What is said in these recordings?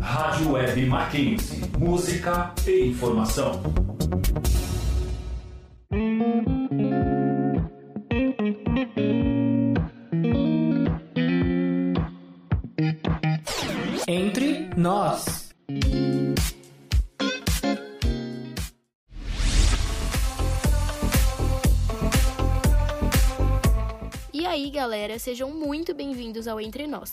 Rádio Web Mackenzie. Música e informação. Entre nós. E aí, galera, sejam muito bem-vindos ao Entre Nós,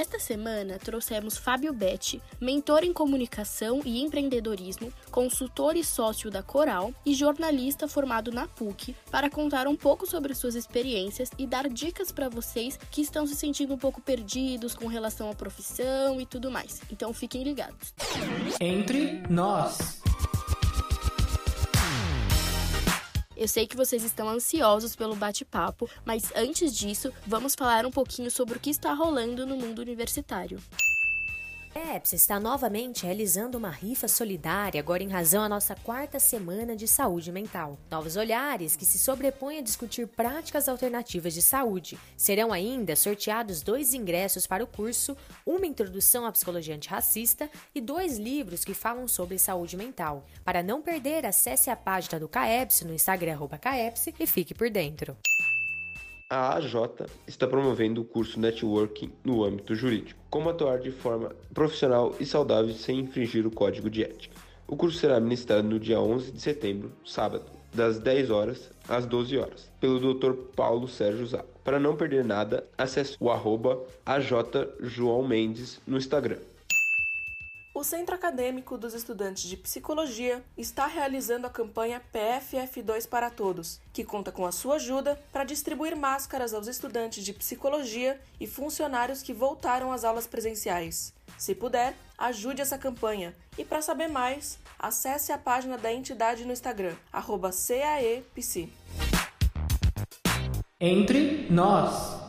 Esta semana trouxemos Fábio Betti, mentor em comunicação e empreendedorismo, consultor e sócio da Coral e jornalista formado na PUC, para contar um pouco sobre suas experiências e dar dicas para vocês que estão se sentindo um pouco perdidos com relação à profissão e tudo mais. Então fiquem ligados. Entre nós. Eu sei que vocês estão ansiosos pelo bate-papo, mas antes disso, vamos falar um pouquinho sobre o que está rolando no mundo universitário. A EPS está novamente realizando uma rifa solidária, agora em razão à nossa quarta semana de saúde mental. Novos olhares que se sobrepõem a discutir práticas alternativas de saúde. Serão ainda sorteados dois ingressos para o curso, uma introdução à psicologia antirracista e dois livros que falam sobre saúde mental. Para não perder, acesse a página do CAEPS no Instagram CAEPS e fique por dentro. A AJ está promovendo o curso Networking no âmbito jurídico. Como atuar de forma profissional e saudável sem infringir o código de ética. O curso será ministrado no dia 11 de setembro, sábado, das 10 horas às 12 horas, pelo Dr. Paulo Sérgio Zago. Para não perder nada, acesse o arroba João Mendes no Instagram. O Centro Acadêmico dos Estudantes de Psicologia está realizando a campanha PFF2 para Todos, que conta com a sua ajuda para distribuir máscaras aos estudantes de psicologia e funcionários que voltaram às aulas presenciais. Se puder, ajude essa campanha e para saber mais, acesse a página da entidade no Instagram, CAEPC. Entre nós.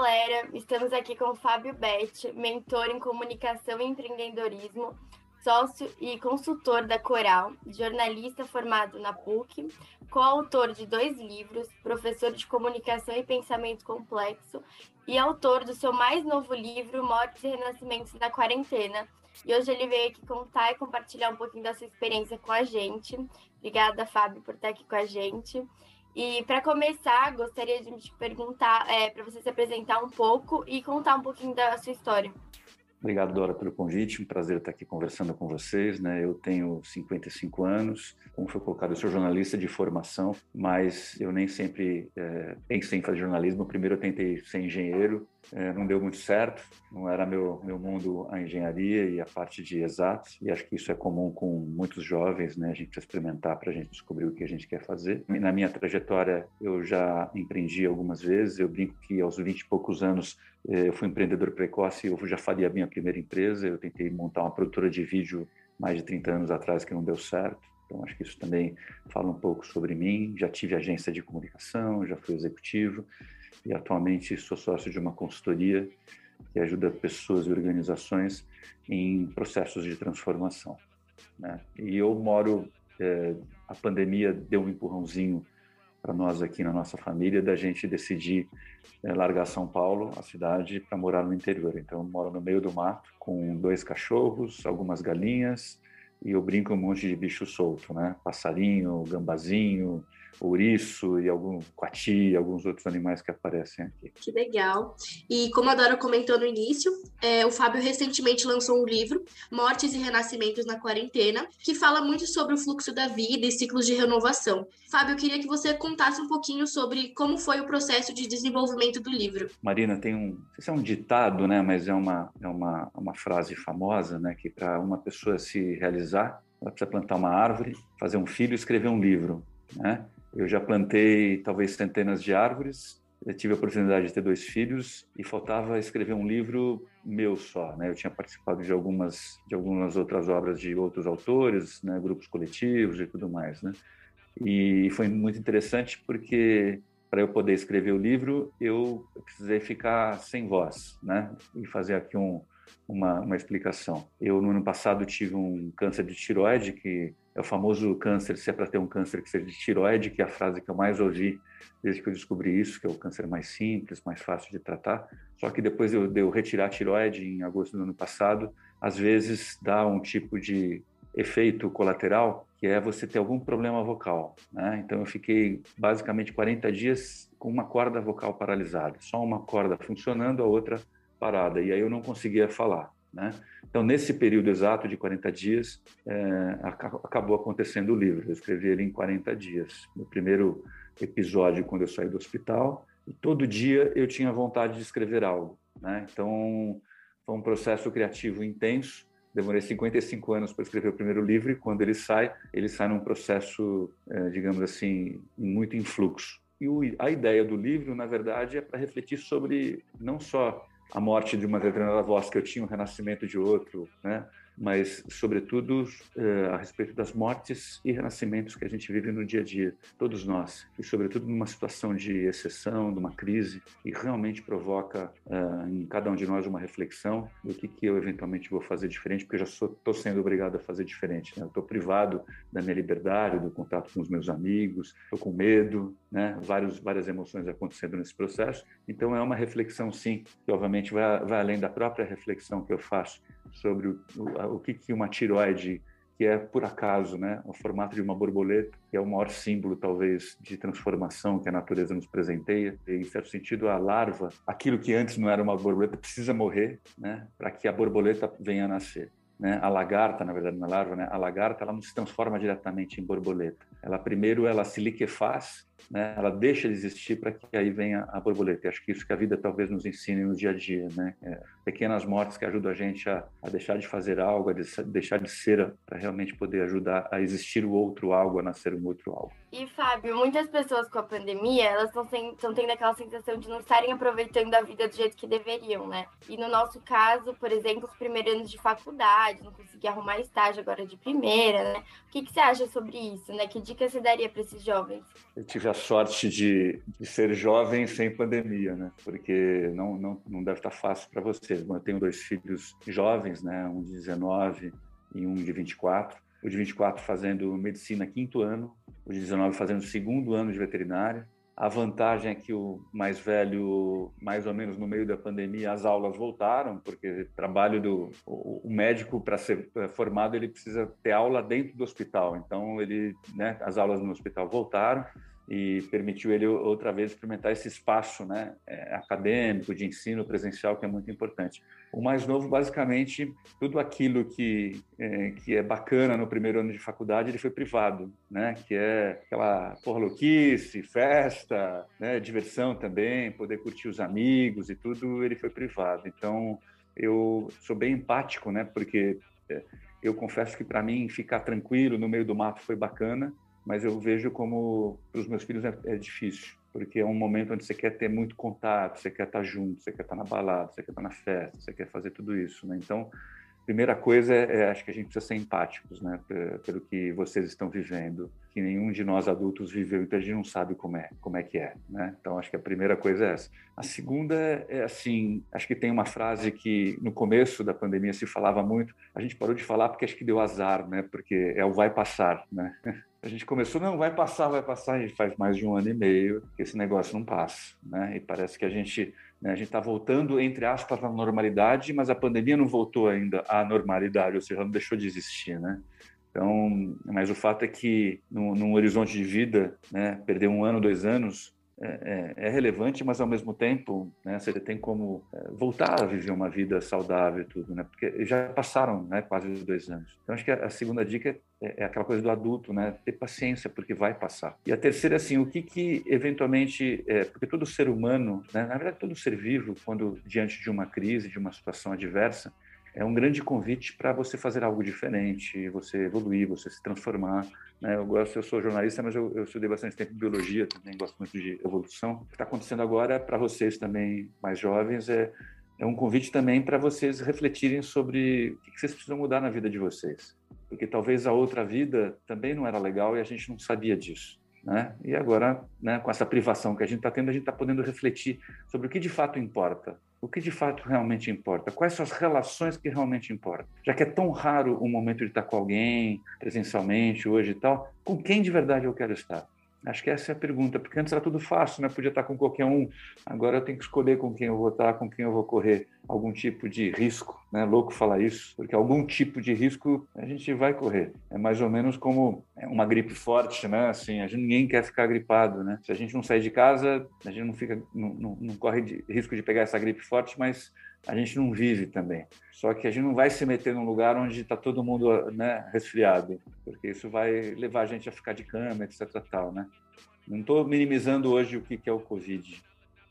Galera? Estamos aqui com o Fábio Betti, mentor em comunicação e empreendedorismo, sócio e consultor da Coral, jornalista formado na PUC, coautor de dois livros, professor de comunicação e pensamento complexo e autor do seu mais novo livro, Mortes e Renascimentos na Quarentena. E hoje ele veio aqui contar e compartilhar um pouquinho da sua experiência com a gente. Obrigada, Fábio, por estar aqui com a gente. E para começar, gostaria de te perguntar, é, para você se apresentar um pouco e contar um pouquinho da sua história. Obrigado, Dora, pelo convite. Um prazer estar aqui conversando com vocês. Né? Eu tenho 55 anos, como foi colocado, eu sou jornalista de formação, mas eu nem sempre é, pensei em fazer jornalismo. Primeiro eu tentei ser engenheiro, é, não deu muito certo, não era meu, meu mundo a engenharia e a parte de exatos, e acho que isso é comum com muitos jovens, né? A gente precisa experimentar para a gente descobrir o que a gente quer fazer. Na minha trajetória, eu já empreendi algumas vezes, eu brinco que aos 20 e poucos anos eu fui empreendedor precoce, eu já faria a minha primeira empresa, eu tentei montar uma produtora de vídeo mais de 30 anos atrás que não deu certo. Então, acho que isso também fala um pouco sobre mim. Já tive agência de comunicação, já fui executivo, e atualmente sou sócio de uma consultoria que ajuda pessoas e organizações em processos de transformação. Né? E eu moro, é, a pandemia deu um empurrãozinho para nós aqui na nossa família da gente decidir é, largar São Paulo, a cidade, para morar no interior. Então, eu moro no meio do mato com dois cachorros, algumas galinhas e eu brinco um monte de bicho solto, né? Passarinho, gambazinho, ouriço e algum coati, alguns outros animais que aparecem aqui. Que legal. E como a Dora comentou no início, é, o Fábio recentemente lançou um livro, Mortes e Renascimentos na Quarentena, que fala muito sobre o fluxo da vida e ciclos de renovação. Fábio, eu queria que você contasse um pouquinho sobre como foi o processo de desenvolvimento do livro. Marina, tem um, não sei se é um ditado, né, mas é uma, é uma, uma frase famosa, né, que para uma pessoa se realizar, ela precisa plantar uma árvore, fazer um filho escrever um livro, né? Eu já plantei talvez centenas de árvores, eu tive a oportunidade de ter dois filhos e faltava escrever um livro meu só, né? Eu tinha participado de algumas de algumas outras obras de outros autores, né? Grupos coletivos e tudo mais, né? E foi muito interessante porque para eu poder escrever o livro, eu precisei ficar sem voz, né? E fazer aqui um, uma, uma explicação. Eu, no ano passado, tive um câncer de tiroide, que é o famoso câncer, se é para ter um câncer que seja de tiroide, que é a frase que eu mais ouvi desde que eu descobri isso, que é o câncer mais simples, mais fácil de tratar. Só que depois de eu retirar a tiroide em agosto do ano passado, às vezes dá um tipo de efeito colateral, que é você ter algum problema vocal. Né? Então eu fiquei basicamente 40 dias com uma corda vocal paralisada, só uma corda funcionando, a outra parada, e aí eu não conseguia falar. Né? Então, nesse período exato de 40 dias, é, acabou acontecendo o livro. Eu escrevi ele em 40 dias. No primeiro episódio, quando eu saí do hospital, e todo dia eu tinha vontade de escrever algo. Né? Então, foi um processo criativo intenso. Demorei 55 anos para escrever o primeiro livro e quando ele sai, ele sai num processo, é, digamos assim, muito em fluxo. E a ideia do livro, na verdade, é para refletir sobre não só a morte de uma determinada voz que eu tinha, o renascimento de outro, né? Mas, sobretudo, uh, a respeito das mortes e renascimentos que a gente vive no dia a dia, todos nós, e, sobretudo, numa situação de exceção, de uma crise, que realmente provoca uh, em cada um de nós uma reflexão do que, eu eventualmente vou fazer diferente, porque eu já estou sendo obrigado a fazer diferente. Né? Estou privado da minha liberdade, do contato com os meus amigos, estou com medo, né? Vários, várias emoções acontecendo nesse processo. Então, é uma reflexão, sim, que obviamente vai, vai além da própria reflexão que eu faço sobre o, o, o que, que uma tiroide, que é por acaso né, o formato de uma borboleta, que é o maior símbolo, talvez, de transformação que a natureza nos presenteia. E, em certo sentido, a larva, aquilo que antes não era uma borboleta, precisa morrer né, para que a borboleta venha a nascer. Né? A lagarta, na verdade, na é larva, né? a lagarta ela não se transforma diretamente em borboleta. Ela primeiro ela se liquefaz né? Ela deixa de existir para que aí venha a borboleta. E acho que isso que a vida talvez nos ensine no dia a dia, né? É, pequenas mortes que ajudam a gente a, a, deixar de fazer algo, a deixar de ser, para realmente poder ajudar a existir o outro algo, a nascer um outro algo. E Fábio, muitas pessoas com a pandemia, elas estão tendo aquela sensação de não estarem aproveitando a vida do jeito que deveriam, né? E no nosso caso, por exemplo, os primeiros anos de faculdade, não consegui arrumar estágio agora de primeira, né? O que, que você acha sobre isso, né? Que dica você daria para esses jovens? Eu tive a sorte de, de, ser jovem sem pandemia, né? Porque não, não, não deve estar fácil para vocês. Eu tenho dois filhos jovens, né? Um de 19 e um de 24. O de 24 fazendo medicina quinto ano, o de 19 fazendo segundo ano de veterinária. A vantagem é que o mais velho, mais ou menos no meio da pandemia, as aulas voltaram, porque trabalho do o, médico para ser formado ele precisa ter aula dentro do hospital. Então ele, né, as aulas no hospital voltaram e permitiu ele outra vez experimentar esse espaço né, é, acadêmico, de ensino presencial, que é muito importante. O mais novo, basicamente, tudo aquilo que é, que é bacana no primeiro ano de faculdade, ele foi privado, né? Que é aquela porra louquice, festa, né? diversão também, poder curtir os amigos e tudo, ele foi privado. Então, eu sou bem empático, né? Porque é, eu confesso que para mim ficar tranquilo no meio do mato foi bacana, mas eu vejo como para os meus filhos é, é, difícil, porque é um momento onde você quer ter muito contato, você quer estar junto, você quer estar na balada, você quer estar na festa, você quer fazer tudo isso, né? Então, primeira coisa é, é acho que a gente precisa ser empáticos, né, pelo que vocês estão vivendo, que nenhum de nós adultos viveu, então a gente não sabe como é, como é que é, né? Então acho que a primeira coisa é essa. A segunda é assim, acho que tem uma frase que no começo da pandemia se falava muito, a gente parou de falar porque acho que deu azar, né? Porque é o vai passar, né? A gente começou, não, vai passar, vai passar, gente faz mais de um ano e meio que esse negócio não passa, né? E parece que a gente né, a gente está voltando, entre aspas, à normalidade, mas a pandemia não voltou ainda à normalidade, ou seja, não deixou de existir, né? Então, mas o fato é que, num, num horizonte de vida, né, perder um ano, dois anos, é, é, é, relevante, mas ao mesmo tempo, né, você tem como é, voltar a viver uma vida saudável e tudo, né? Porque já passaram, né, quase dois anos. Então acho que a, segunda dica é, é, aquela coisa do adulto, né? Ter paciência porque vai passar. E a terceira, assim, o que que eventualmente, é, porque todo ser humano, né, na verdade todo ser vivo, quando diante de uma crise, de uma situação adversa, é um grande convite para você fazer algo diferente, você evoluir, você se transformar. Né? Eu gosto, eu sou jornalista, mas eu, eu estudei bastante tempo biologia também, gosto muito de evolução. O que está acontecendo agora para vocês também mais jovens é é um convite também para vocês refletirem sobre o que vocês precisam mudar na vida de vocês. porque talvez a outra vida também não era legal e a gente não sabia disso. Né? E agora, né, com essa privação que a gente está tendo, a gente está podendo refletir sobre o que de fato importa. O que de fato realmente importa? Quais são as relações que realmente importam? Já que é tão raro o momento de estar com alguém presencialmente hoje e tal, com quem de verdade eu quero estar? Acho que essa é a pergunta, porque antes era tudo fácil, né? Podia estar com qualquer um. Agora eu tenho que escolher com quem eu vou estar, com quem eu vou correr algum tipo de risco, né? Louco falar isso, porque algum tipo de risco a gente vai correr. É mais ou menos como uma gripe forte, né? Assim, a gente, ninguém quer ficar gripado, né? Se a gente não sair de casa, a gente não fica, não, não, não corre de, risco de pegar essa gripe forte, mas a gente não vive também. Só que a gente não vai se meter num lugar onde está todo mundo né, resfriado, porque isso vai levar a gente a ficar de cama, etc. Tal, né? Não estou minimizando hoje o que é o Covid,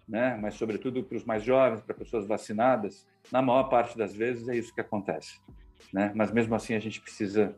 né? mas, sobretudo, para os mais jovens, para pessoas vacinadas, na maior parte das vezes é isso que acontece. Né? Mas, mesmo assim, a gente precisa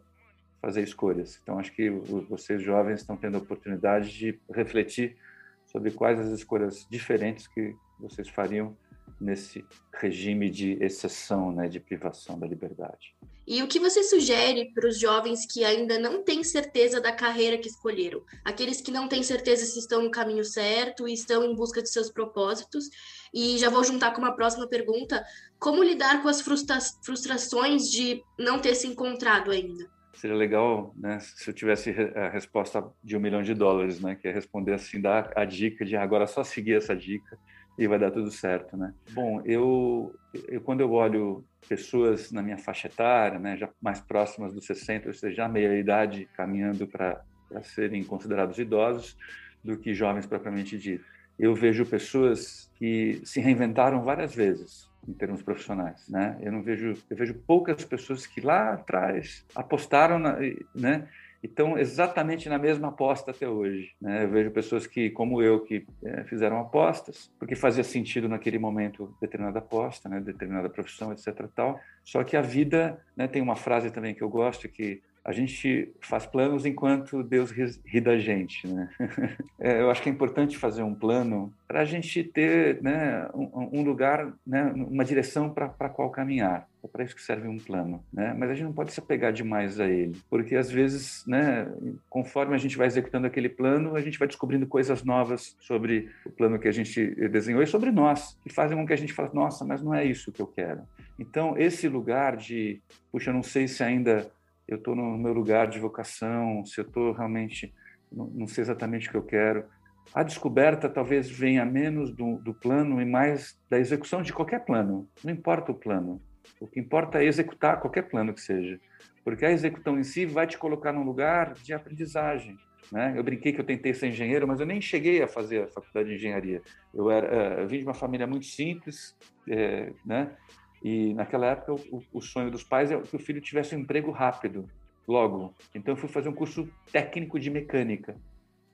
fazer escolhas. Então, acho que vocês jovens estão tendo a oportunidade de refletir sobre quais as escolhas diferentes que vocês fariam nesse regime de exceção, né, de privação da liberdade. E o que você sugere para os jovens que ainda não têm certeza da carreira que escolheram? Aqueles que não têm certeza se estão no caminho certo e estão em busca de seus propósitos? E já vou juntar com uma próxima pergunta: como lidar com as frustra frustrações de não ter se encontrado ainda? Seria legal, né, se eu tivesse a resposta de um milhão de dólares, né, que é responder assim, dar a dica de agora só seguir essa dica e vai dar tudo certo, né? Bom, eu, eu quando eu olho pessoas na minha faixa etária, né, já mais próximas dos 60, ou seja, já meia idade, caminhando para serem considerados idosos, do que jovens propriamente dito. Eu vejo pessoas que se reinventaram várias vezes em termos profissionais, né? Eu não vejo, eu vejo poucas pessoas que lá atrás apostaram, na, né? Estão exatamente na mesma aposta até hoje. Né? Eu vejo pessoas que, como eu, que é, fizeram apostas porque fazia sentido naquele momento determinada aposta, né? determinada profissão, etc. Tal. Só que a vida né, tem uma frase também que eu gosto que a gente faz planos enquanto Deus ri da gente, né? É, eu acho que é importante fazer um plano para a gente ter né, um, um lugar, né, uma direção para qual caminhar. É para isso que serve um plano, né? Mas a gente não pode se apegar demais a ele, porque às vezes, né, conforme a gente vai executando aquele plano, a gente vai descobrindo coisas novas sobre o plano que a gente desenhou e sobre nós, que fazem com que a gente fale, nossa, mas não é isso que eu quero. Então, esse lugar de, puxa, eu não sei se ainda eu estou no meu lugar de vocação, se eu estou realmente, não, não, sei exatamente o que eu quero. A descoberta talvez venha menos do, do plano e mais da execução de qualquer plano. Não importa o plano. O que importa é executar qualquer plano que seja, porque a execução em si vai te colocar num lugar de aprendizagem. Né? Eu brinquei que eu tentei ser engenheiro, mas eu nem cheguei a fazer a faculdade de engenharia. Eu, era, eh, eu vim de uma família muito simples, é, né? E naquela época o, o, sonho dos pais é que o filho tivesse um emprego rápido, logo. Então eu fui fazer um curso técnico de mecânica,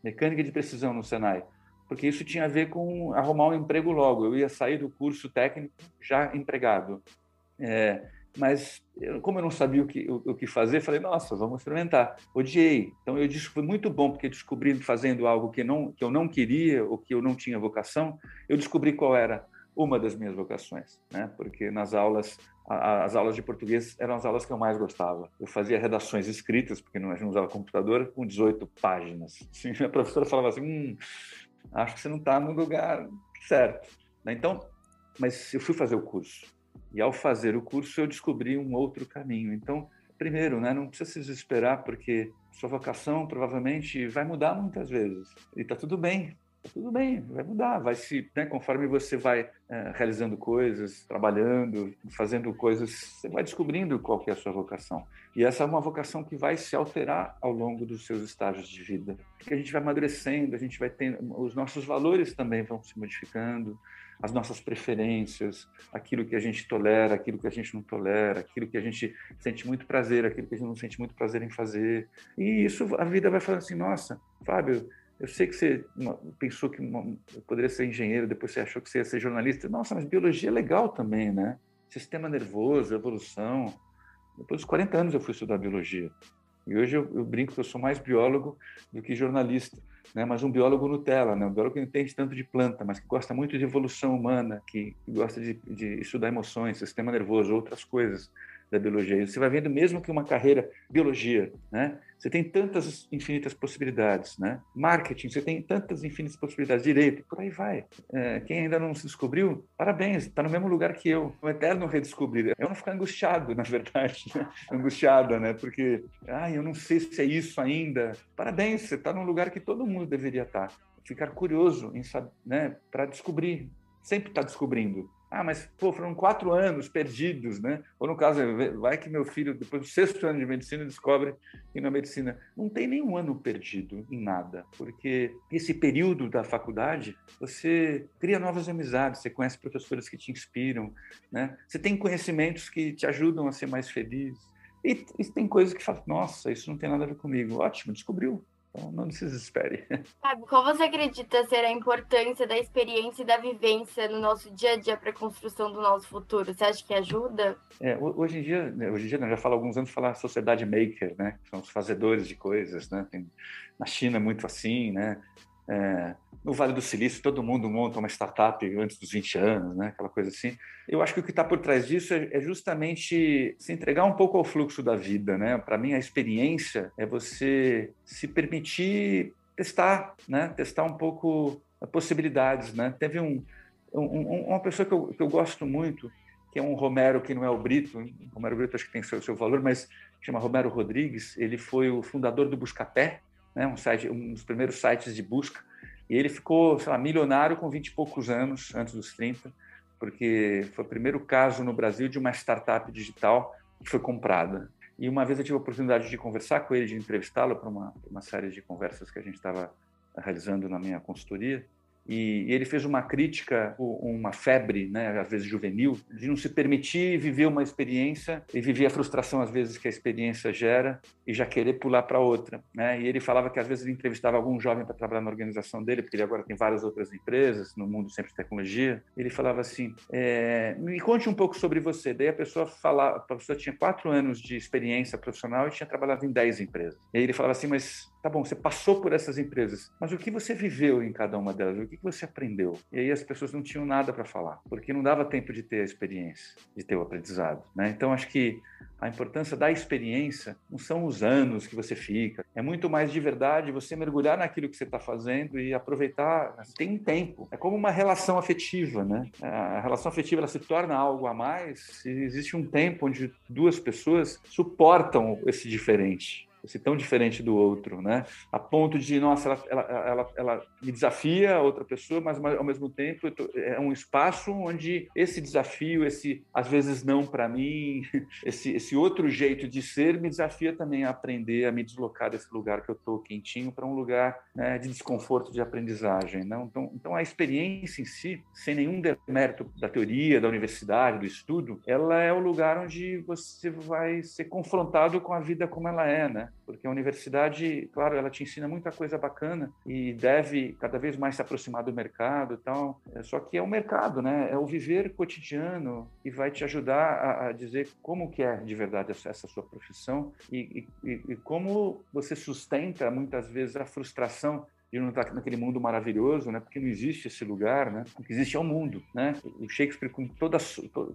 mecânica de precisão no Senai, porque isso tinha a ver com arrumar um emprego logo. Eu ia sair do curso técnico já empregado. É, mas eu, como eu não sabia o que, o, o, que fazer, falei, nossa, vamos experimentar. Odiei. Então eu foi muito bom, porque descobri fazendo algo que, não, que eu não queria, ou que eu não tinha vocação, eu descobri qual era uma das minhas vocações, né? Porque nas aulas, as aulas de português eram as aulas que eu mais gostava. Eu fazia redações escritas, porque não, a não usava computador, com 18 páginas. Assim, a professora falava assim, hum, acho que você não está no lugar certo. Né? Então, mas eu fui fazer o curso. E ao fazer o curso, eu descobri um outro caminho. Então, primeiro, né, não precisa se desesperar, porque sua vocação provavelmente vai mudar muitas vezes. E está tudo bem, tudo bem, vai mudar, vai se, né, conforme você vai é, realizando coisas, trabalhando, fazendo coisas, você vai descobrindo qual é a sua vocação. E essa é uma vocação que vai se alterar ao longo dos seus estágios de vida, porque a gente vai amadurecendo, a gente vai tendo, os nossos valores também vão se modificando, as nossas preferências, aquilo que a gente tolera, aquilo que a gente não tolera, aquilo que a gente sente muito prazer, aquilo que a gente não sente muito prazer em fazer. E isso a vida vai falando assim, nossa, Fábio, eu sei que você pensou que poderia ser engenheiro, depois você achou que você ia ser jornalista. Nossa, mas biologia é legal também, né? Sistema nervoso, evolução. Depois dos 40 anos eu fui estudar biologia. E hoje eu, eu brinco que eu sou mais biólogo do que jornalista, né? Mas um biólogo Nutella, né? Um biólogo que não entende tanto de planta, mas que gosta muito de evolução humana, que, gosta de, de estudar emoções, sistema nervoso, outras coisas da biologia. Você vai vendo mesmo que uma carreira biologia, né? Você tem tantas infinitas possibilidades, né? Marketing, você tem tantas infinitas possibilidades. Direito, por aí vai. É, quem ainda não se descobriu, parabéns, está no mesmo lugar que eu. O eterno redescobrir. Eu não ficar angustiado, na verdade, né? angustiada, né? Porque, ai, eu não sei se é isso ainda. Parabéns, você está num lugar que todo mundo deveria estar. Tá. Ficar curioso em né? Para descobrir. Sempre está descobrindo. Ah, mas pô, foram quatro anos perdidos, né? Ou no caso, vai que meu filho, depois do sexto ano de medicina, descobre que na medicina não tem nenhum ano perdido em nada, porque esse período da faculdade você cria novas amizades, você conhece professores que te inspiram, né? Você tem conhecimentos que te ajudam a ser mais feliz. E, e tem coisas que falam, nossa, isso não tem nada a ver comigo. Ótimo, descobriu. Então, não se desespere. Fábio, qual você acredita ser a importância da experiência e da vivência no nosso dia a dia para a construção do nosso futuro? Você acha que ajuda? É, hoje em dia, né, hoje em dia, já falo há alguns anos falar sociedade maker, né? São os fazedores de coisas, né? Tem, na China muito assim, né? É, no Vale do Silício, todo mundo monta uma startup antes dos 20 anos, né? aquela coisa assim. Eu acho que o que está por trás disso é, é, justamente se entregar um pouco ao fluxo da vida. Né? Para mim, a experiência é você se permitir testar, né? testar um pouco possibilidades. Né? Teve um, um, uma pessoa que eu, que eu gosto muito, que é um Romero que não é o Brito, Romero Brito acho que tem seu, seu valor, mas chama Romero Rodrigues, ele foi o fundador do Buscapé, né, um, site, um dos primeiros sites de busca, e ele ficou, sei lá, milionário com 20 e poucos anos, antes dos 30, porque foi o primeiro caso no Brasil de uma startup digital que foi comprada. E uma vez eu tive a oportunidade de conversar com ele, de entrevistá-lo para uma, uma série de conversas que a gente estava realizando na minha consultoria. E, ele fez uma crítica, uma febre, né, às vezes juvenil, de não se permitir viver uma experiência e viver a frustração, às vezes, que a experiência gera e já querer pular para outra. Né? E ele falava que, às vezes, ele entrevistava algum jovem para trabalhar na organização dele, porque ele agora tem várias outras empresas no mundo sempre de tecnologia. Ele falava assim: é, me conte um pouco sobre você. Daí a pessoa falava, a pessoa tinha quatro anos de experiência profissional e tinha trabalhado em dez empresas. E aí ele falava assim: mas tá bom, você passou por essas empresas, mas o que você viveu em cada uma delas? O que você aprendeu? E aí as pessoas não tinham nada para falar, porque não dava tempo de ter a experiência, de ter o aprendizado. Né? Então, acho que a importância da experiência não são os anos que você fica, é muito mais de verdade você mergulhar naquilo que você está fazendo e aproveitar. Tem tempo, é como uma relação afetiva, né? A relação afetiva ela se torna algo a mais se existe um tempo onde duas pessoas suportam esse diferente esse tão diferente do outro, né? A ponto de, nossa, ela, ela, ela, ela me desafia a outra pessoa, mas ao mesmo tempo tô, é um espaço onde esse desafio, esse às vezes não para mim, esse, esse outro jeito de ser me desafia também a aprender a me deslocar desse lugar que eu estou quentinho para um lugar né, de desconforto, de aprendizagem. Não? Então, então a experiência em si, sem nenhum demérito da teoria, da universidade, do estudo, ela é o lugar onde você vai ser confrontado com a vida como ela é, né? Porque a universidade, claro, ela te ensina muita coisa bacana e deve cada vez mais se aproximar do mercado e tal. É, só que é o mercado, né? É o viver cotidiano que vai te ajudar a, a dizer como que é de verdade essa, essa sua profissão e, e, e como você sustenta muitas vezes a frustração de não estar naquele mundo maravilhoso, né? Porque não existe esse lugar, né? O que existe é o mundo, né? O Shakespeare com toda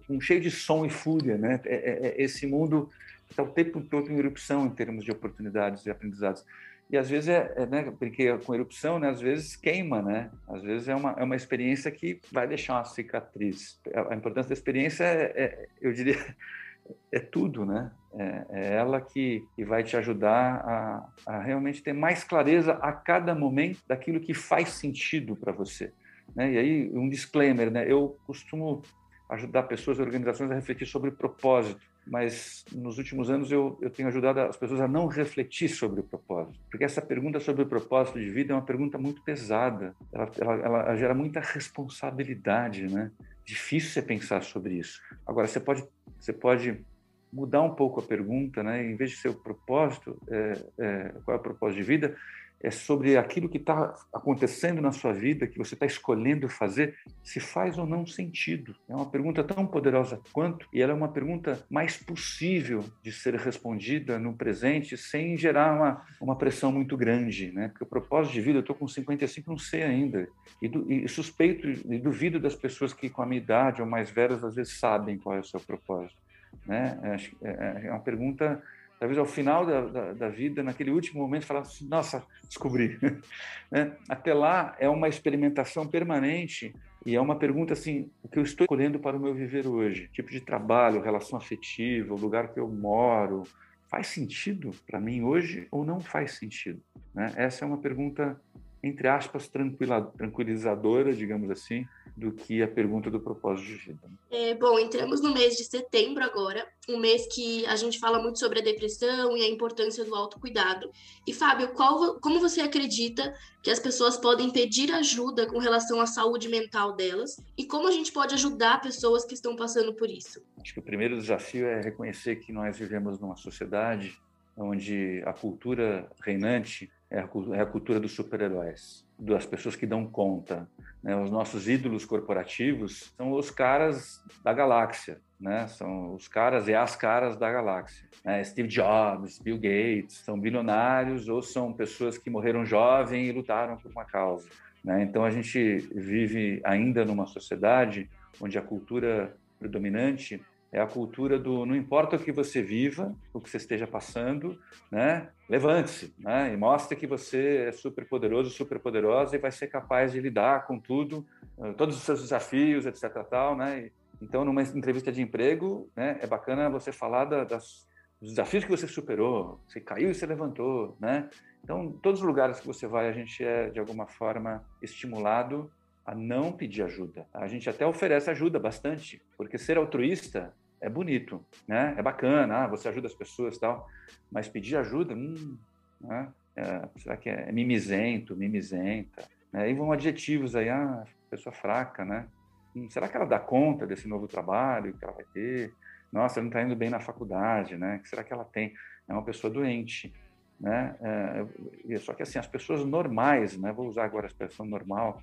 com cheio de som e fúria, né? É, é, é esse mundo está o tempo todo em erupção em termos de oportunidades e aprendizados. E às vezes é, é né, porque com erupção, né, às vezes queima, né? Às vezes é uma, é uma experiência que vai deixar uma cicatriz. A importância da experiência é, é eu diria, é tudo, né? É, é ela que, que, vai te ajudar a, a, realmente ter mais clareza a cada momento daquilo que faz sentido para você. Né? E aí, um disclaimer, né? Eu costumo ajudar pessoas e organizações a refletir sobre propósito mas nos últimos anos eu, eu tenho ajudado as pessoas a não refletir sobre o propósito, porque essa pergunta sobre o propósito de vida é uma pergunta muito pesada, ela, ela, ela gera muita responsabilidade, né? Difícil você pensar sobre isso. Agora, você pode, você pode mudar um pouco a pergunta, né? Em vez de ser o propósito, é, é, qual é o propósito de vida, é sobre aquilo que está acontecendo na sua vida, que você está escolhendo fazer, se faz ou não sentido. É uma pergunta tão poderosa quanto, e ela é uma pergunta mais possível de ser respondida no presente, sem gerar uma, uma pressão muito grande, né? Porque o propósito de vida, eu estou com 55, não sei ainda, e, e suspeito e duvido das pessoas que com a minha idade ou mais velhas às vezes sabem qual é o seu propósito. Né? É, é, é uma pergunta, talvez ao final da, da, da vida, naquele último momento, falar assim, nossa, descobri. né? Até lá é uma experimentação permanente e é uma pergunta assim, o que eu estou escolhendo para o meu viver hoje? Tipo de trabalho, relação afetiva, o lugar que eu moro, faz sentido para mim hoje ou não faz sentido? Né? Essa é uma pergunta entre aspas, tranquilizadora, digamos assim, do que a pergunta do propósito de vida. É, bom, entramos no mês de setembro agora, um mês que a gente fala muito sobre a depressão e a importância do autocuidado. E, Fábio, qual, como você acredita que as pessoas podem pedir ajuda com relação à saúde mental delas e como a gente pode ajudar pessoas que estão passando por isso? Acho que o primeiro desafio é reconhecer que nós vivemos numa sociedade onde a cultura reinante é a, é a cultura dos super-heróis, das pessoas que dão conta. Né? Os nossos ídolos corporativos são os caras da galáxia, né? São os caras e as caras da galáxia. Né? Steve Jobs, Bill Gates, são bilionários ou são pessoas que morreram jovem e lutaram por uma causa. Né? Então a gente vive ainda numa sociedade onde a cultura predominante é a cultura do não importa o que você viva, o que você esteja passando, né? Levante-se, né? E mostre que você é super poderoso, super poderosa e vai ser capaz de lidar com tudo, eh, todos os seus desafios, etc. Tal, né? Então, numa entrevista de emprego, né? É bacana você falar da, das, dos desafios que você superou, você caiu e se levantou, né? Então, todos os lugares que você vai, a gente é de alguma forma estimulado a não pedir ajuda. A gente até oferece ajuda bastante, porque ser altruísta é bonito, né? É bacana, ah, você ajuda as pessoas tal, mas pedir ajuda, hum, né? É, será que é mimizento, mimizenta? Né? Aí vão adjetivos aí, ah, pessoa fraca, né? Hum, será que ela dá conta desse novo trabalho que ela vai ter? Nossa, ela não está indo bem na faculdade, né? O que será que ela tem? É uma pessoa doente, né? É, só que assim, as pessoas normais, né? Vou usar agora a expressão normal,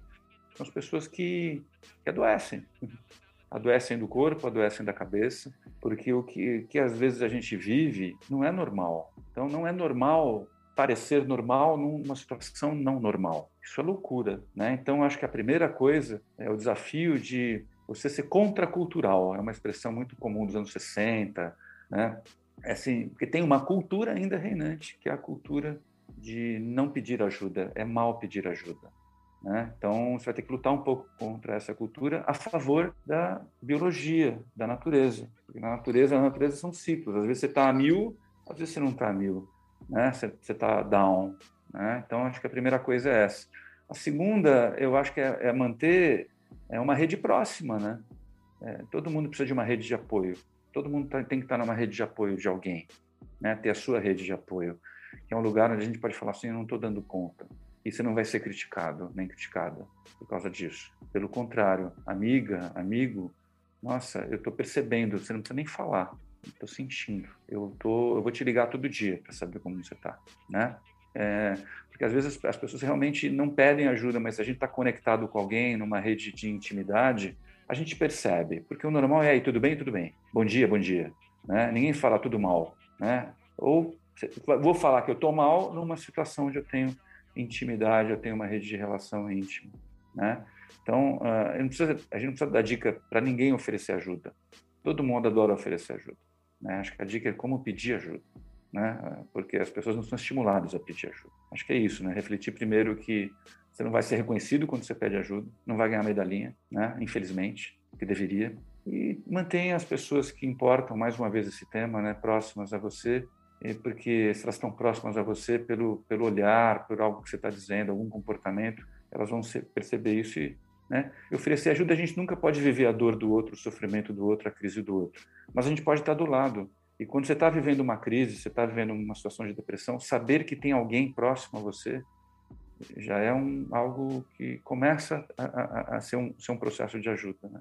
são as pessoas que, que adoecem, adoecem do corpo, adoecem da cabeça, porque o que, que às vezes a gente vive não é normal. Então, não é normal parecer normal numa situação não normal. Isso é loucura, né? Então, acho que a primeira coisa é o desafio de você ser contracultural. É uma expressão muito comum dos anos 60, né? É assim, porque tem uma cultura ainda reinante, que é a cultura de não pedir ajuda, é mal pedir ajuda. Né? Então, você vai ter que lutar um pouco contra essa cultura a favor da biologia, da natureza. Porque na natureza, a natureza são ciclos. Às vezes você está a mil, às vezes você não está a mil. Né? Você está down. Né? Então, acho que a primeira coisa é essa. A segunda, eu acho que é, é manter é uma rede próxima. Né? É, todo mundo precisa de uma rede de apoio. Todo mundo tá, tem que estar numa rede de apoio de alguém. Né? Ter a sua rede de apoio. Que é um lugar onde a gente pode falar assim, eu não estou dando conta e você não vai ser criticado nem criticada por causa disso. Pelo contrário, amiga, amigo, nossa, eu estou percebendo, você não precisa nem falar, estou sentindo. Eu tô, eu vou te ligar todo dia para saber como você está, né? É, porque às vezes as pessoas realmente não pedem ajuda, mas se a gente está conectado com alguém numa rede de intimidade, a gente percebe. Porque o normal é aí, tudo bem, tudo bem. Bom dia, bom dia. Né? Ninguém fala tudo mal, né? Ou vou falar que eu estou mal numa situação onde eu tenho intimidade, eu tenho uma rede de relação íntima, né? Então, uh, precisa, a gente não precisa dar dica para ninguém oferecer ajuda. Todo mundo adora oferecer ajuda. Né? Acho que a dica é como pedir ajuda, né? Porque as pessoas não são estimuladas a pedir ajuda. Acho que é isso, né? Refletir primeiro que você não vai ser reconhecido quando você pede ajuda, não vai ganhar medalhinha, né? Infelizmente, que deveria. E mantenha as pessoas que importam, mais uma vez esse tema, né? Próximas a você, porque se elas estão próximas a você pelo pelo olhar, por algo que você está dizendo, algum comportamento, elas vão perceber isso e, né? Oferecer ajuda, a gente nunca pode viver a dor do outro, o sofrimento do outro, a crise do outro, mas a gente pode estar do lado. E quando você está vivendo uma crise, você está vivendo uma situação de depressão, saber que tem alguém próximo a você já é um, algo que começa a, a, a ser, um, ser um processo de ajuda, né?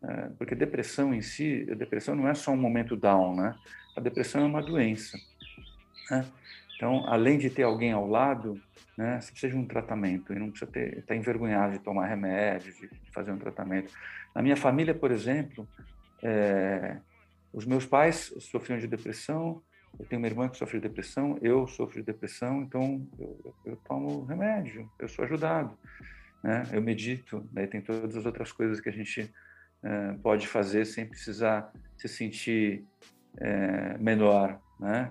É, porque depressão em si, a depressão não é só um momento down, né? A depressão é uma doença. Né? Então, além de ter alguém ao lado, né, você precisa de um tratamento e não precisa ter, estar envergonhado de tomar remédio, de fazer um tratamento. Na minha família, por exemplo, é, os meus pais sofriam de depressão, eu tenho uma irmã que sofre de depressão, eu sofro de depressão, então eu, eu tomo remédio, eu sou ajudado, né? Eu medito, daí tem todas as outras coisas que a gente é, pode fazer sem precisar se sentir é, menor, né?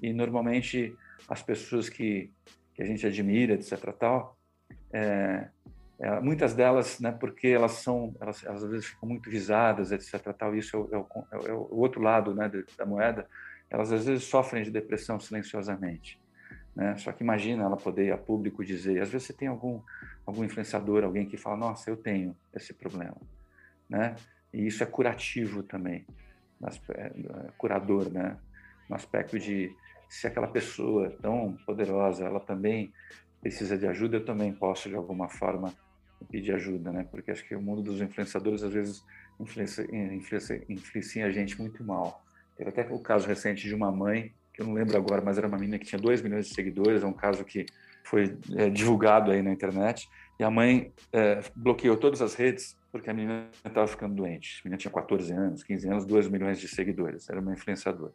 E normalmente as pessoas que, que a gente admira, etc. Tal, é, é, muitas delas, né, porque elas são, elas, elas, às vezes ficam muito visadas, etc. Tal, isso é o, é o, é o outro lado, né, da moeda. Elas às vezes sofrem de depressão silenciosamente. Né? Só que imagina ela poder a público dizer, às vezes você tem algum algum influenciador, alguém que fala, nossa, eu tenho esse problema, né? E isso é curativo também, é, curador, né? No aspecto de se aquela pessoa tão poderosa, ela também precisa de ajuda, eu também posso de alguma forma pedir ajuda, né? Porque acho que o mundo dos influenciadores às vezes influencia, influencia, a gente muito mal. Teve até o caso recente de uma mãe que eu não lembro agora, mas era uma menina que tinha 2 milhões de seguidores, é um caso que foi é, divulgado aí na internet, e a mãe é, bloqueou todas as redes porque a menina estava ficando doente. A menina tinha 14 anos, 15 anos, 2 milhões de seguidores, era uma influenciadora.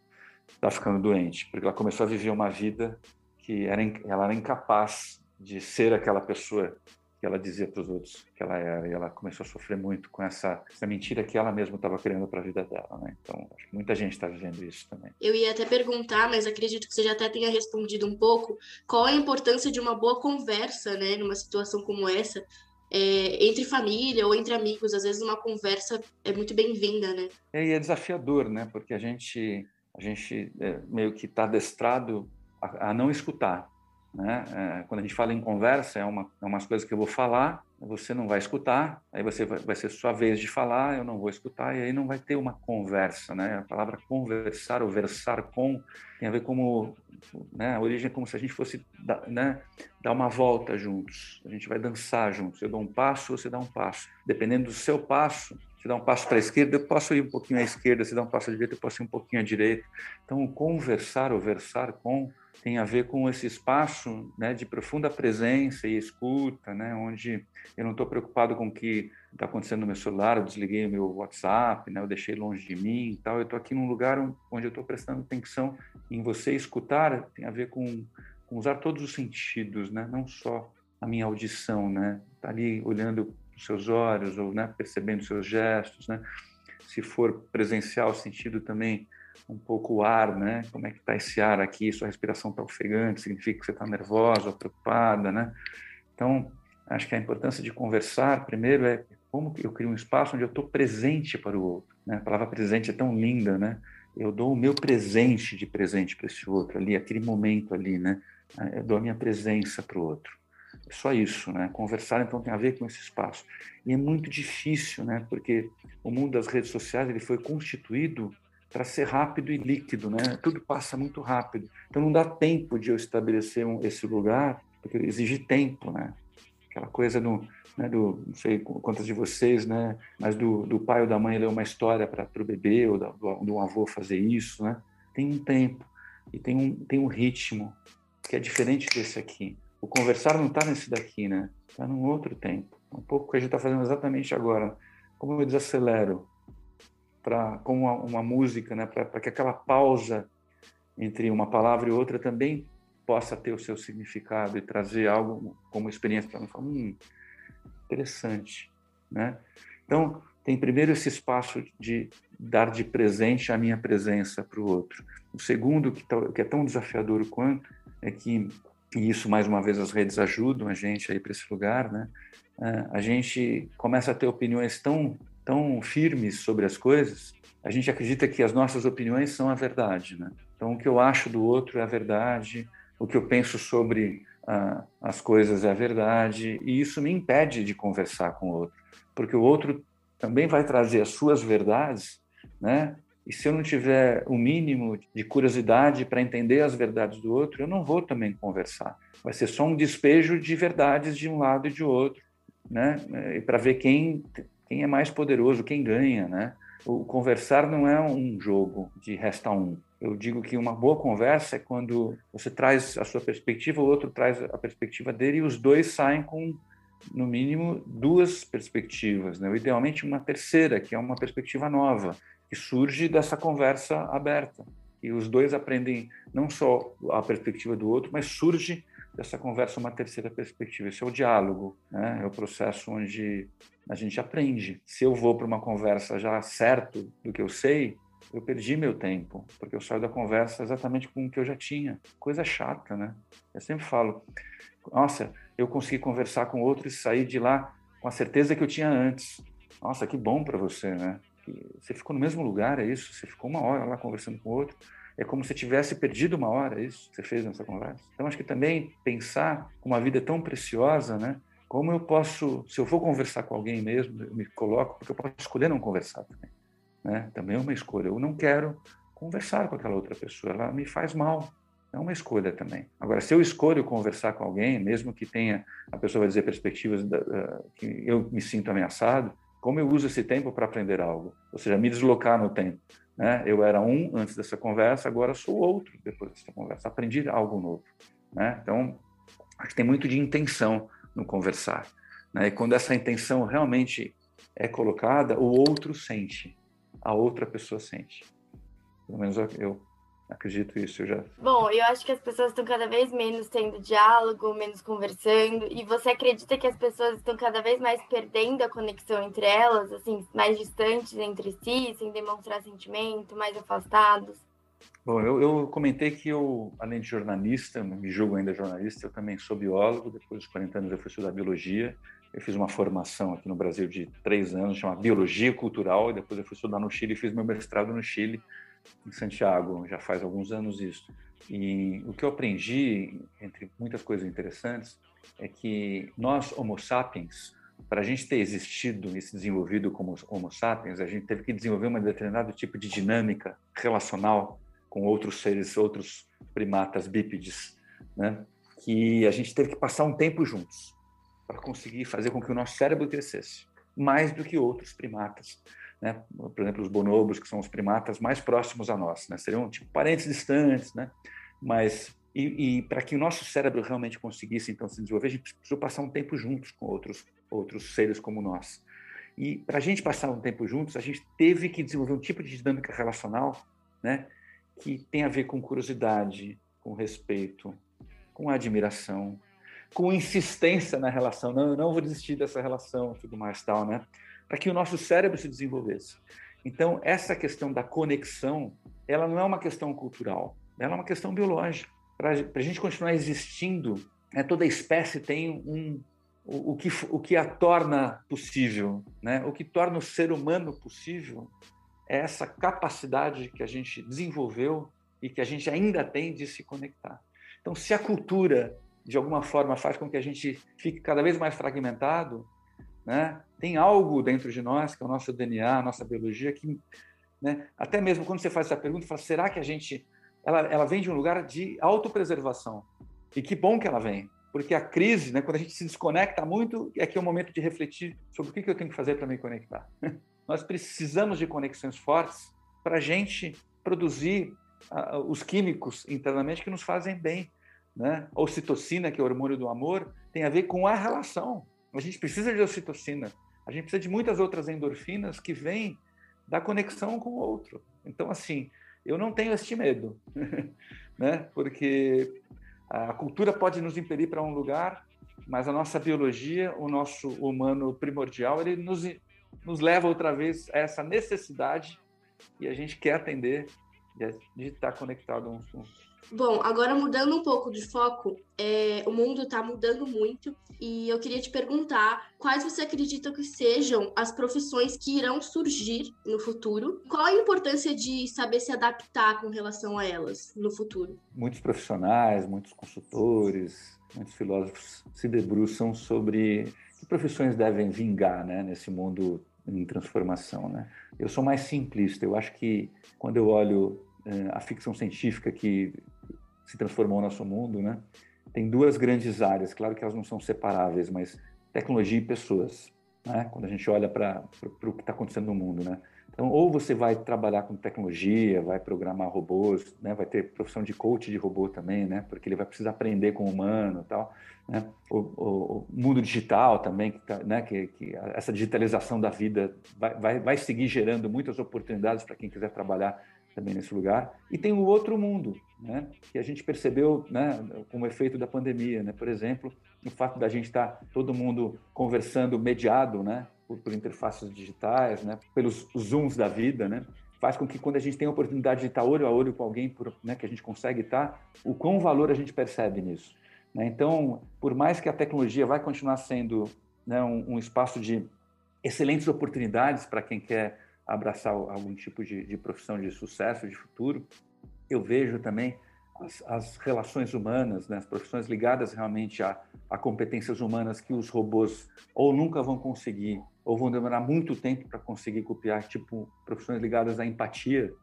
Estava ficando doente, porque ela começou a viver uma vida que era, ela era incapaz de ser aquela pessoa que ela dizia para os outros que ela era, e ela começou a sofrer muito com essa, essa mentira que ela mesma estava criando para a vida dela, né? Então, acho que muita gente está vivendo isso também. Eu ia até perguntar, mas acredito que você já até tenha respondido um pouco, qual a importância de uma boa conversa, né, numa situação como essa, é, entre família ou entre amigos, às vezes uma conversa é muito bem-vinda, né? É, e é desafiador, né? Porque a gente, a gente é, meio que está adestrado a, a não escutar, né? É, quando a gente fala em conversa, é, uma, é umas coisas que eu vou falar, você não vai escutar, aí você vai, vai ser sua vez de falar, eu não vou escutar, e aí não vai ter uma conversa. Né? A palavra conversar ou versar com tem a ver como. Né? A origem é como se a gente fosse né, dar uma volta juntos, a gente vai dançar juntos. Eu dou um passo, você dá um passo. Dependendo do seu passo, você dá um passo para a esquerda, eu posso ir um pouquinho à esquerda, você dá um passo à direita, eu posso ir um pouquinho à direita. Então, conversar ou versar com tem a ver com esse espaço né, de profunda presença e escuta, né, onde eu não estou preocupado com o que está acontecendo no meu celular, eu desliguei o meu WhatsApp, né, eu deixei longe de mim e tal, eu estou aqui num lugar onde eu estou prestando atenção em você escutar, tem a ver com, com usar todos os sentidos, né, não só a minha audição, né, tá ali olhando seus olhos ou né, percebendo seus gestos, né, se for presencial, sentido também um pouco o ar, né? Como é que está esse ar aqui? Sua respiração está ofegante, significa que você está nervosa, preocupada, né? Então, acho que a importância de conversar, primeiro, é como eu crio um espaço onde eu estou presente para o outro. Né? A palavra presente é tão linda, né? Eu dou o meu presente de presente para esse outro ali, aquele momento ali, né? Eu dou a minha presença para o outro. Só isso, né? Conversar então tem a ver com esse espaço. E é muito difícil, né? Porque o mundo das redes sociais ele foi constituído para ser rápido e líquido, né? Tudo passa muito rápido. Então não dá tempo de eu estabelecer um, esse lugar, porque exige tempo, né? Aquela coisa do, né, do não sei quantas de vocês, né? Mas do, do pai ou da mãe ler uma história para o bebê ou do, do avô fazer isso, né? Tem um tempo e tem um, tem um ritmo que é diferente desse aqui. O conversar não está nesse daqui, né? Está num outro tempo. Um pouco que a gente está fazendo exatamente agora. Como eu desacelero, para com uma, uma, música, né, para que aquela pausa entre uma palavra e outra também possa ter o seu significado e trazer algo como experiência para mim. Hum, interessante, né? Então tem primeiro esse espaço de dar de presente a minha presença para o outro. O segundo que, que é tão desafiador quanto é que e isso mais uma vez as redes ajudam a gente aí para esse lugar, né? É, a gente começa a ter opiniões tão tão firmes sobre as coisas, a gente acredita que as nossas opiniões são a verdade, né? Então, o que eu acho do outro é a verdade, o que eu penso sobre ah, as coisas é a verdade, e isso me impede de conversar com o outro, porque o outro também vai trazer as suas verdades, né? E se eu não tiver o mínimo de curiosidade para entender as verdades do outro, eu não vou também conversar. Vai ser só um despejo de verdades de um lado e de outro, né? E para ver quem quem é mais poderoso, quem ganha, né? O conversar não é um jogo de resta um. Eu digo que uma boa conversa é quando você traz a sua perspectiva, o outro traz a perspectiva dele e os dois saem com, no mínimo, duas perspectivas, né? idealmente uma terceira, que é uma perspectiva nova, que surge dessa conversa aberta. E os dois aprendem não só a perspectiva do outro, mas surge dessa conversa uma terceira perspectiva. Esse é o diálogo, né? é o processo onde a gente aprende. Se eu vou para uma conversa já certo do que eu sei, eu perdi meu tempo, porque eu saio da conversa exatamente com o que eu já tinha. Coisa chata, né? Eu sempre falo, nossa, eu consegui conversar com outro e sair de lá com a certeza que eu tinha antes. Nossa, que bom para você, né? Você ficou no mesmo lugar, é isso? Você ficou uma hora lá conversando com outro. É como se tivesse perdido uma hora, é isso que você fez nessa conversa. Então, acho que também pensar com uma vida tão preciosa, né? Como eu posso, se eu for conversar com alguém mesmo, eu me coloco, porque eu posso escolher não conversar também né? Também é uma escolha. Eu não quero conversar com aquela outra pessoa, ela me faz mal. É uma escolha também. Agora, se eu escolho conversar com alguém, mesmo que tenha, a pessoa vai dizer perspectivas da, que eu me sinto ameaçado, como eu uso esse tempo para aprender algo? Ou seja, me deslocar no tempo. Né? Eu era um antes dessa conversa, agora sou outro depois dessa conversa. Aprendi algo novo. Né? Então, acho que tem muito de intenção no conversar. Né? E quando essa intenção realmente é colocada, o outro sente a outra pessoa sente. Pelo menos eu acredito isso. Já... Bom, eu acho que as pessoas estão cada vez menos tendo diálogo, menos conversando. E você acredita que as pessoas estão cada vez mais perdendo a conexão entre elas, assim, mais distantes entre si, sem demonstrar sentimento, mais afastados? Bom, eu, eu, comentei que eu, além de jornalista, me julgo ainda jornalista, eu também sou biólogo. Depois dos 40 anos eu fui estudar biologia. Eu fiz uma formação aqui no Brasil de três anos, chama Biologia Cultural, e depois eu fui estudar no Chile e fiz meu mestrado no Chile, em Santiago, já faz alguns anos isso. E o que eu aprendi, entre muitas coisas interessantes, é que nós, Homo sapiens, para a gente ter existido e se desenvolvido como Homo sapiens, a gente teve que desenvolver um determinado tipo de dinâmica relacional com outros seres, outros primatas bípedes, né? que a gente teve que passar um tempo juntos para conseguir fazer com que o nosso cérebro crescesse mais do que outros primatas. Né? Por exemplo, os bonobos, que são os primatas mais próximos a nós, né? seriam tipo parentes distantes, né? mas e, e para que o nosso cérebro realmente conseguisse então se desenvolver, a gente precisou passar um tempo juntos com outros outros seres como nós. E para a gente passar um tempo juntos, a gente teve que desenvolver um tipo de dinâmica relacional, né, que tem a ver com curiosidade, com respeito, com admiração, com insistência na relação. Não, eu não vou desistir dessa relação, tudo mais tal, né? Para que o nosso cérebro se desenvolvesse. Então, essa questão da conexão, ela não é uma questão cultural, ela é uma questão biológica. Para a gente continuar existindo, né, toda espécie tem um, o, o, que, o que a torna possível, né? o que torna o ser humano possível é essa capacidade que a gente desenvolveu e que a gente ainda tem de se conectar. Então, se a cultura de alguma forma faz com que a gente fique cada vez mais fragmentado, né? Tem algo dentro de nós, que é o nosso DNA, a nossa biologia, que, né? Até mesmo quando você faz essa pergunta, fala, será que a gente, ela, ela vem de um lugar de autopreservação? E que bom que ela vem, porque a crise, né? Quando a gente se desconecta muito, é que é o momento de refletir sobre o que, eu tenho que fazer para me conectar. Nós precisamos de conexões fortes para a gente produzir uh, os químicos internamente que nos fazem bem né? A ocitocina, que é o hormônio do amor, tem a ver com a relação. A gente precisa de ocitocina. A gente precisa de muitas outras endorfinas que vêm da conexão com o outro. Então, assim, eu não tenho este medo, né? Porque a cultura pode nos impelir para um lugar, mas a nossa biologia, o nosso humano primordial, ele nos, nos leva outra vez a essa necessidade e a gente quer atender de estar conectado uns os Bom, agora mudando um pouco de foco, é, o mundo está mudando muito e eu queria te perguntar quais você acredita que sejam as profissões que irão surgir no futuro? Qual a importância de saber se adaptar com relação a elas no futuro? Muitos profissionais, muitos consultores, muitos filósofos se debruçam sobre que profissões devem vingar né, nesse mundo em transformação. Né? Eu sou mais simplista, eu acho que quando eu olho eh, a ficção científica que se transformou o nosso mundo, né? Tem duas grandes áreas, claro que elas não são separáveis, mas tecnologia e pessoas, né? Quando a gente olha para o que está acontecendo no mundo, né? Então, ou você vai trabalhar com tecnologia, vai programar robôs, né? Vai ter profissão de coach de robô também, né? Porque ele vai precisar aprender com o humano, tal, né? O, o, o mundo digital também, que, tá, né? Que, que, essa digitalização da vida vai, vai, vai seguir gerando muitas oportunidades para quem quiser trabalhar também nesse lugar. E tem o outro mundo, né, que a gente percebeu né, como efeito da pandemia. Né? Por exemplo, o fato da gente estar tá todo mundo conversando mediado né, por, por interfaces digitais, né, pelos zooms da vida, né, faz com que quando a gente tem a oportunidade de estar olho a olho com alguém por, né, que a gente consegue estar, o quão valor a gente percebe nisso. Né? Então, por mais que a tecnologia vai continuar sendo né, um, um, espaço de excelentes oportunidades para quem quer abraçar algum tipo de, de, profissão de sucesso, de futuro, eu vejo também as, as relações humanas, né, as profissões ligadas realmente a, a competências humanas que os robôs ou nunca vão conseguir ou vão demorar muito tempo para conseguir copiar, tipo profissões ligadas à empatia,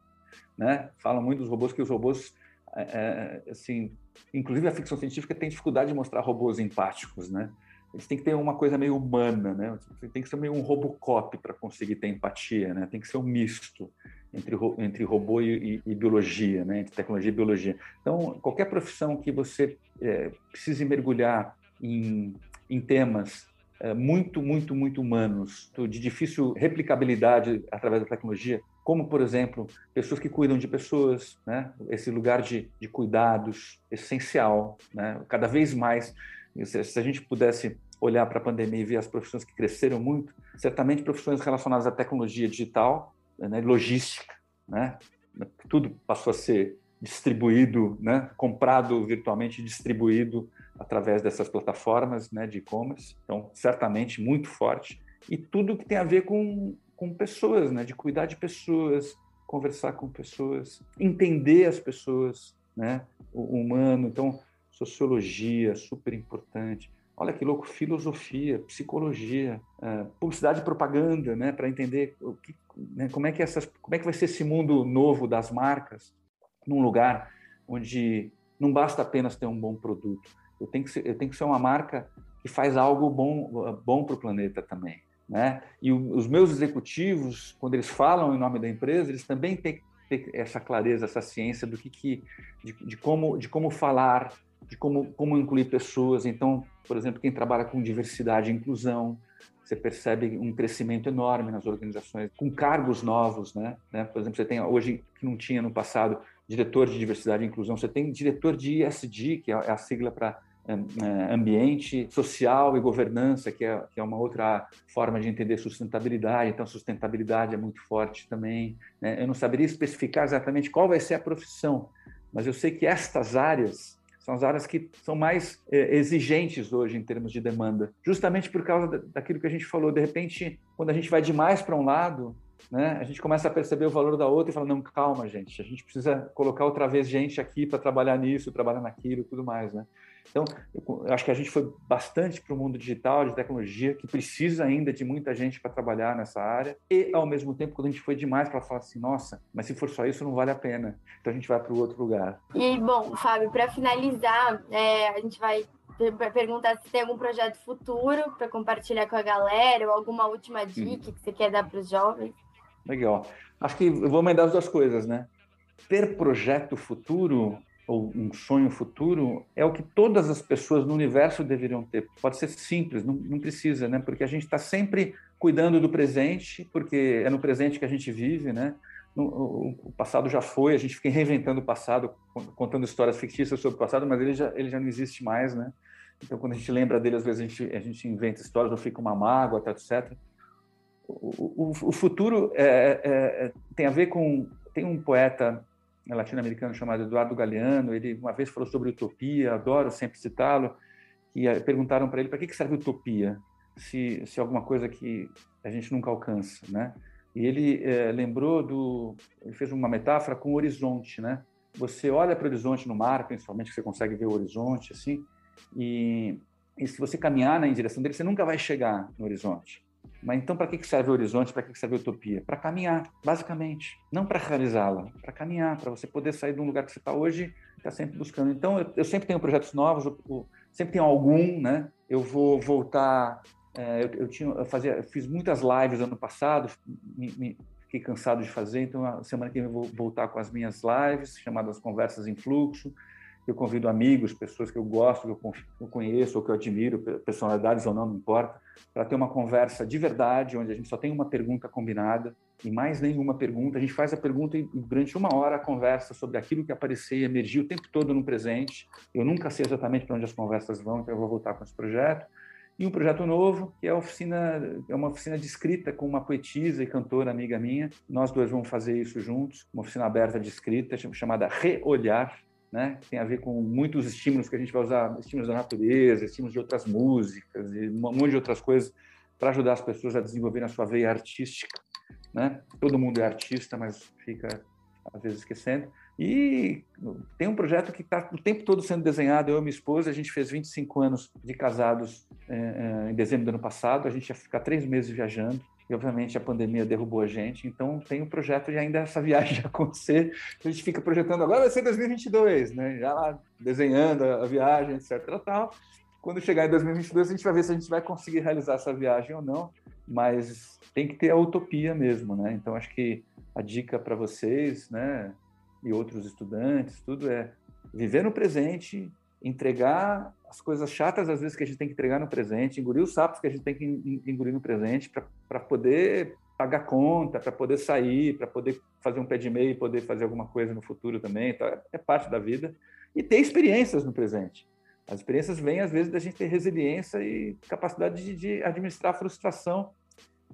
né? Falam muito dos robôs que os robôs, é, é assim, inclusive a ficção científica tem dificuldade de mostrar robôs empáticos, né? Eles têm que ter uma coisa meio humana, né? Tem que ser meio um robocop para conseguir ter empatia, né? Tem que ser um misto entre, entre robô e, e, e, biologia, né? Entre tecnologia e biologia. Então, qualquer profissão que você é, precise mergulhar em, em temas é, muito, muito, muito humanos, de difícil replicabilidade através da tecnologia, como, por exemplo, pessoas que cuidam de pessoas, né? esse lugar de, de cuidados essencial, né? cada vez mais. Se a gente pudesse olhar para a pandemia e ver as profissões que cresceram muito, certamente profissões relacionadas à tecnologia digital, né? logística, né? tudo passou a ser distribuído, né? comprado virtualmente, distribuído através dessas plataformas né, de e-commerce. Então, certamente muito forte. E tudo que tem a ver com, com pessoas, né, de cuidar de pessoas, conversar com pessoas, entender as pessoas, né, o humano. Então, sociologia, super importante. Olha que louco, filosofia, psicologia, uh, publicidade e propaganda, né, para entender que, né, como é que essas, como é que vai ser esse mundo novo das marcas num lugar onde não basta apenas ter um bom produto, eu tenho que ser, eu tenho que ser uma marca que faz algo bom bom para o planeta também, né? E o, os meus executivos, quando eles falam em nome da empresa, eles também têm que ter essa clareza, essa ciência do que, que de, de como de como falar, de como como incluir pessoas. Então, por exemplo, quem trabalha com diversidade e inclusão, você percebe um crescimento enorme nas organizações com cargos novos, né? né? Por exemplo, você tem hoje que não tinha no passado diretor de diversidade e inclusão, você tem diretor de ISD, que é a sigla para é, é, ambiente social e governança, que é, que é uma outra forma de entender sustentabilidade. Então, sustentabilidade é muito forte também. Né? Eu não saberia especificar exatamente qual vai ser a profissão, mas eu sei que estas áreas são as áreas que são mais é, exigentes hoje em termos de demanda, justamente por causa daquilo que a gente falou. De repente, quando a gente vai demais para um lado, né, a gente começa a perceber o valor da outra e fala, não, calma, gente, a gente precisa colocar outra vez gente aqui para trabalhar nisso, trabalhar naquilo tudo mais, né? Então, eu acho que a gente foi bastante para o mundo digital, de tecnologia, que precisa ainda de muita gente para trabalhar nessa área, e, ao mesmo tempo, quando a gente foi demais para falar assim, nossa, mas se for só isso, não vale a pena. Então, a gente vai para o outro lugar. E, bom, Fábio, para finalizar, é, a gente vai perguntar se tem algum projeto futuro para compartilhar com a galera, ou alguma última dica que você quer dar para os jovens. Legal. Acho que eu vou mandar as duas coisas, né? Ter projeto futuro ou um sonho futuro é o que todas as pessoas no universo deveriam ter. Pode ser simples, não, não precisa, né? Porque a gente está sempre cuidando do presente, porque é no presente que a gente vive, né? o passado já foi, a gente fica reinventando o passado, contando histórias fictícias sobre o passado, mas ele já, ele já não existe mais, né? Então, quando a gente lembra dele, às vezes a gente, a gente inventa histórias ou fica uma mágoa, etc. O, o, o futuro é, é, é, tem a ver com... Tem um poeta latino-americano chamado Eduardo Galeano, ele uma vez falou sobre utopia, adoro sempre citá-lo, e eh, perguntaram para ele para que serve utopia, se, se alguma coisa que a gente nunca alcança, né? E ele é, lembrou do, ele fez uma metáfora com o horizonte, né? Você olha para o horizonte no mar, principalmente que você consegue ver o horizonte assim, e, e se você caminhar na direção dele, você nunca vai chegar no horizonte. Mas então, para que serve o horizonte? Para que serve a utopia? Para caminhar, basicamente. Não para realizá-la, para caminhar, para você poder sair de um lugar que você está hoje e está sempre buscando. Então, eu, eu, sempre tenho projetos novos, eu, eu, sempre tenho algum, né? Eu vou voltar. É, eu, tinha, eu fazia, fiz muitas lives ano passado, me, me, fiquei cansado de fazer, então a semana que vem eu vou voltar com as minhas lives, chamadas Conversas em Fluxo. Eu convido amigos, pessoas que eu gosto, que eu conheço ou que eu admiro, personalidades ou não, não importa, para ter uma conversa de verdade, onde a gente só tem uma pergunta combinada e mais nenhuma pergunta. A gente faz a pergunta e durante uma hora a conversa sobre aquilo que aparecer e emergir o tempo todo no presente. Eu nunca sei exatamente para onde as conversas vão, então eu vou voltar com esse projeto. E um projeto novo, que é oficina, é uma oficina de escrita com uma poetisa e cantora amiga minha. Nós dois vamos fazer isso juntos, uma oficina aberta de escrita chamada Reolhar, né? Tem a ver com muitos estímulos que a gente vai usar, estímulos da natureza, estímulos de outras músicas e um monte de outras coisas para ajudar as pessoas a desenvolverem a sua veia artística, né? Todo mundo é artista, mas fica às vezes esquecendo. E tem um projeto que está o tempo todo sendo desenhado. Eu e minha esposa, a gente fez 25 anos de casados é, em dezembro do ano passado. A gente ia ficar três meses viajando. E, obviamente, a pandemia derrubou a gente. Então, tem o um projeto de ainda essa viagem acontecer. A gente fica projetando agora vai ser 2022, né? Já lá desenhando a viagem, etc. Tal. Quando chegar em 2022, a gente vai ver se a gente vai conseguir realizar essa viagem ou não. Mas tem que ter a utopia mesmo, né? Então, acho que a dica para vocês, né? E outros estudantes, tudo é viver no presente, entregar as coisas chatas, às vezes, que a gente tem que entregar no presente, engolir os sapos que a gente tem que engolir no presente para poder pagar conta, para poder sair, para poder fazer um pé de meia e poder fazer alguma coisa no futuro também. Então, é parte da vida. E ter experiências no presente. As experiências vêm, às vezes, da gente ter resiliência e capacidade de, de administrar a frustração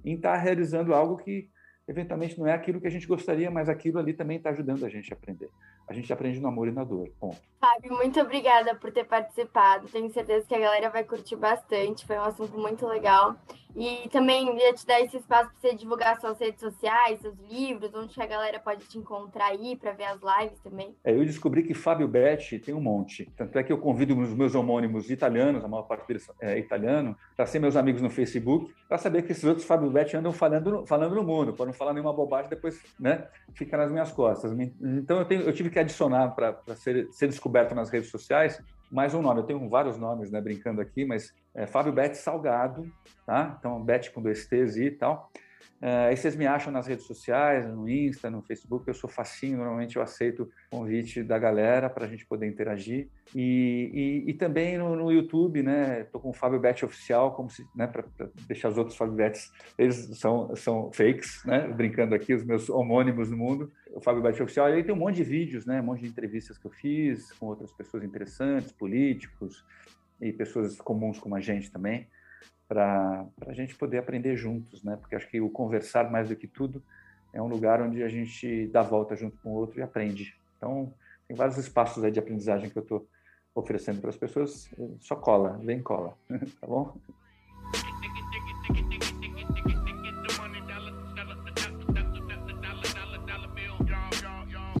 em estar tá realizando algo que eventualmente não é aquilo que a gente gostaria, mas aquilo ali também está ajudando a gente a aprender. A gente aprende no amor e na dor. Ponto. Fábio, muito obrigada por ter participado. Tenho certeza que a galera vai curtir bastante. Foi um assunto muito legal. E também ia te dar esse espaço para você divulgar suas redes sociais, seus livros, onde a galera pode te encontrar aí para ver as lives também. É, eu descobri que Fábio Betti tem um monte. Tanto é que eu convido os meus homônimos italianos, a maior parte deles é italiano, para ser meus amigos no Facebook, para saber que esses outros Fábio Betti andam falando, falando no mundo, para não falar nenhuma bobagem, depois né, fica nas minhas costas. Então eu, tenho, eu tive que adicionar para ser, ser descoberto nas redes sociais mais um nome. Eu tenho vários nomes, né, brincando aqui, mas é Fábio Bete Salgado, tá? Então, Bete com dois T's e tal. Uh, aí vocês me acham nas redes sociais, no Insta, no Facebook, eu sou facinho, normalmente eu aceito convite da galera para a gente poder interagir. E, e, e também no, no, YouTube, né? Estou com o Fábio Bet Oficial, como se, né, para deixar os outros Fábio Bets, eles são, são fakes, né? Brincando aqui, os meus homônimos no mundo. O Fábio Bet Oficial, aí tem um monte de vídeos, né? Um monte de entrevistas que eu fiz com outras pessoas interessantes, políticos e pessoas comuns como a gente também para a gente poder aprender juntos, né? Porque acho que o conversar mais do que tudo é um lugar onde a gente dá volta junto com o outro e aprende. Então, tem vários espaços aí de aprendizagem que eu estou oferecendo para as pessoas. Só cola, vem cola, tá bom?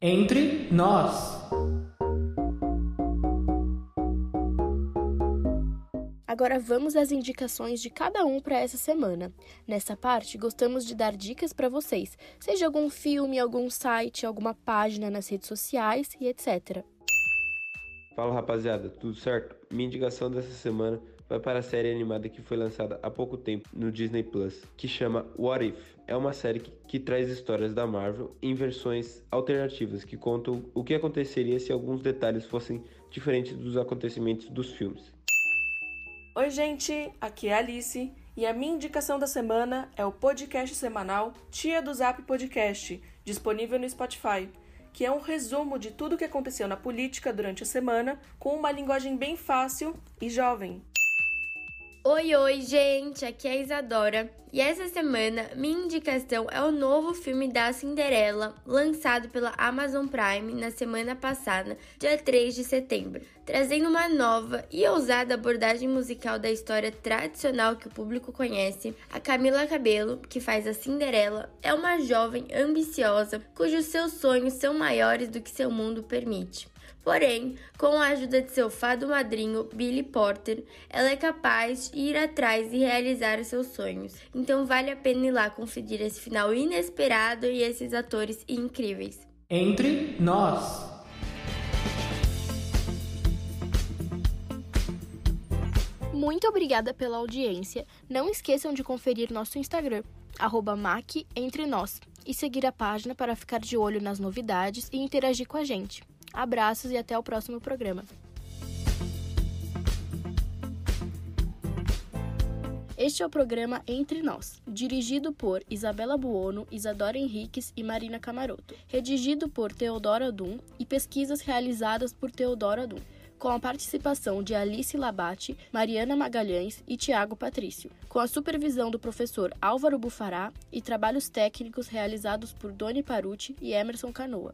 Entre nós. Agora vamos às indicações de cada um para essa semana. Nessa parte, gostamos de dar dicas para vocês, seja algum filme, algum site, alguma página nas redes sociais e etc. Fala rapaziada, tudo certo? Minha indicação dessa semana vai para a série animada que foi lançada há pouco tempo no Disney Plus, que chama What If. É uma série que, que, traz histórias da Marvel em versões alternativas que contam o que aconteceria se alguns detalhes fossem diferentes dos acontecimentos dos filmes. Oi, gente, aqui é a Alice e a minha indicação da semana é o podcast semanal Tia do Zap Podcast, disponível no Spotify, que é um resumo de tudo o que aconteceu na política durante a semana com uma linguagem bem fácil e jovem. Oi, oi, gente! Aqui é a Isadora. E essa semana, minha indicação é o novo filme da Cinderela, lançado pela Amazon Prime na semana passada, dia 3 de setembro, trazendo uma nova e ousada abordagem musical da história tradicional que o público conhece. A Camila Cabello, que faz a Cinderela, é uma jovem ambiciosa cujos seus sonhos são maiores do que seu mundo permite. Porém, com a ajuda de seu fado madrinho, Billy Porter, ela é capaz de ir atrás e realizar os seus sonhos. Então vale a pena ir lá conferir esse final inesperado e esses atores incríveis. Entre nós. Muito obrigada pela audiência. Não esqueçam de conferir nosso Instagram, arroba Entre Nós, e seguir a página para ficar de olho nas novidades e interagir com a gente. Abraços e até o próximo programa. Este é o programa Entre Nós, dirigido por Isabela Buono, Isadora Henriques e Marina Camaroto, redigido por Teodora Dum e pesquisas realizadas por Teodora Dum, com a participação de Alice Labate, Mariana Magalhães e Tiago Patrício, com a supervisão do professor Álvaro Bufará e trabalhos técnicos realizados por Doni Paruti e Emerson Canoa.